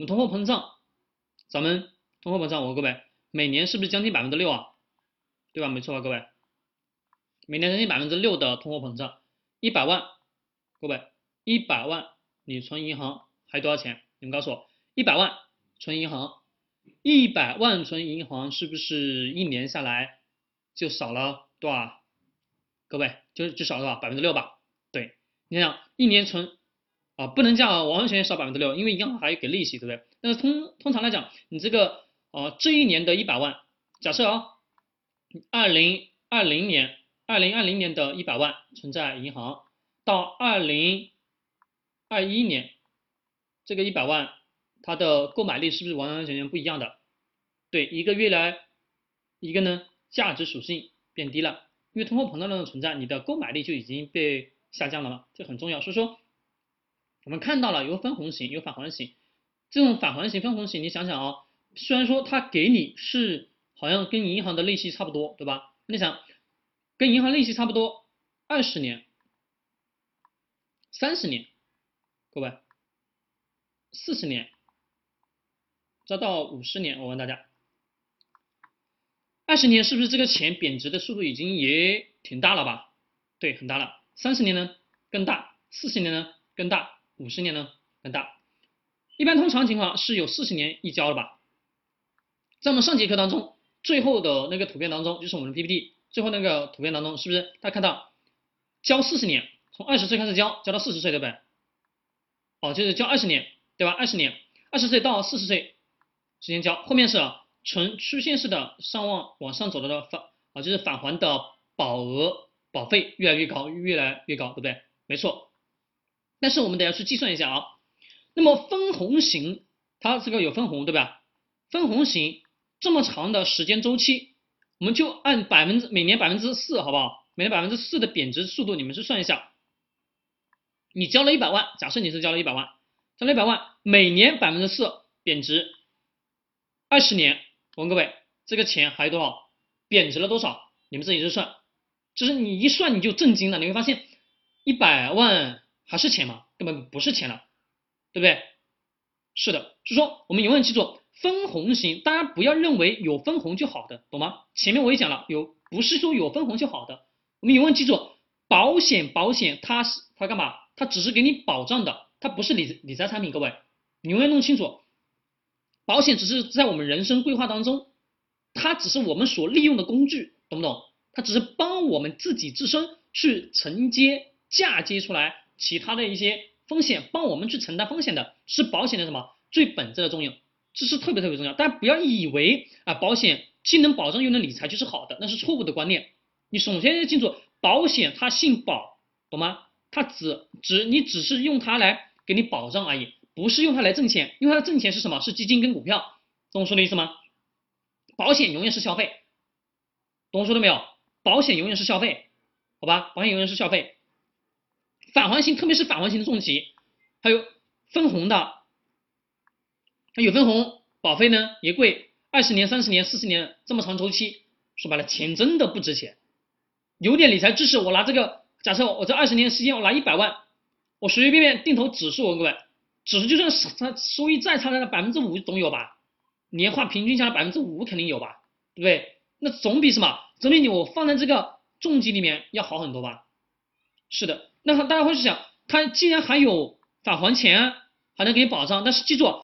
我们通货膨胀，咱们通货膨胀，我各位每年是不是将近百分之六啊？对吧？没错吧，各位，每年将近百分之六的通货膨胀，一百万，各位一百万你存银行还多少钱？你们告诉我，一百万存银行，一百万存银行是不是一年下来就少了多少？各位就就少了多少？百分之六吧？对，你想一年存。啊，不能叫完完全全少百分之六，因为银行还给利息，对不对？但是通通常来讲，你这个呃这一年的一百万，假设啊，二零二零年二零二零年的一百万存在银行，到二零二一年这个一百万它的购买力是不是完完全全不一样的？对，一个月来一个呢价值属性变低了，因为通货膨胀量的存在，你的购买力就已经被下降了嘛，这很重要，所以说。我们看到了有分红型，有返还型。这种返还型、分红型，你想想啊，虽然说它给你是好像跟银行的利息差不多，对吧？你想跟银行利息差不多，二十年、三十年，各位，四十年，再到五十年，我问大家，二十年是不是这个钱贬值的速度已经也挺大了吧？对，很大了。三十年呢更大，四十年呢更大。五十年呢更大，一般通常情况是有四十年一交的吧？在我们上节课当中，最后的那个图片当中，就是我们的 PPT 最后那个图片当中，是不是大家看到交四十年，从二十岁开始交，交到四十岁，对不对？哦，就是交二十年，对吧？二十年，二十岁到四十岁之间交，后面是呈曲线式的上往往上走的返啊，就是返还的保额保费越来越高，越来越高，对不对？没错。但是我们得要去计算一下啊，那么分红型它这个有分红对吧？分红型这么长的时间周期，我们就按百分之每年百分之四好不好？每年百分之四的贬值速度，你们去算一下。你交了一百万，假设你是交了一百万，交了一百万，每年百分之四贬值，二十年，我问各位，这个钱还有多少？贬值了多少？你们自己去算，就是你一算你就震惊了，你会发现一百万。还是钱吗？根本不是钱了，对不对？是的，所以说我们永远记住分红型，大家不要认为有分红就好的，懂吗？前面我也讲了，有不是说有分红就好的，我们永远记住保险，保险它是它干嘛？它只是给你保障的，它不是理理财产品，各位，你永远弄清楚，保险只是在我们人生规划当中，它只是我们所利用的工具，懂不懂？它只是帮我们自己自身去承接嫁接出来。其他的一些风险，帮我们去承担风险的是保险的什么最本质的作用，这是特别特别重要。大家不要以为啊，保险既能保障又能理财就是好的，那是错误的观念。你首先要清楚，保险它姓保，懂吗？它只只你只是用它来给你保障而已，不是用它来挣钱。用它来挣钱是什么？是基金跟股票，懂我说的意思吗？保险永远是消费，懂我说的没有？保险永远是消费，好吧？保险永远是消费。返还型，特别是返还型的重疾，还有分红的，有分红，保费呢也贵，二十年、三十年、四十年这么长周期，说白了钱真的不值钱。有点理财知识，我拿这个，假设我这二十年时间我拿一百万，我随随便便定投指数，各位，指数就算它收益再差，那百分之五总有吧？年化平均下来百分之五肯定有吧？对不对？那总比什么？总比你我放在这个重疾里面要好很多吧？是的。那大家会去想，他既然还有返还钱，还能给你保障，但是记住，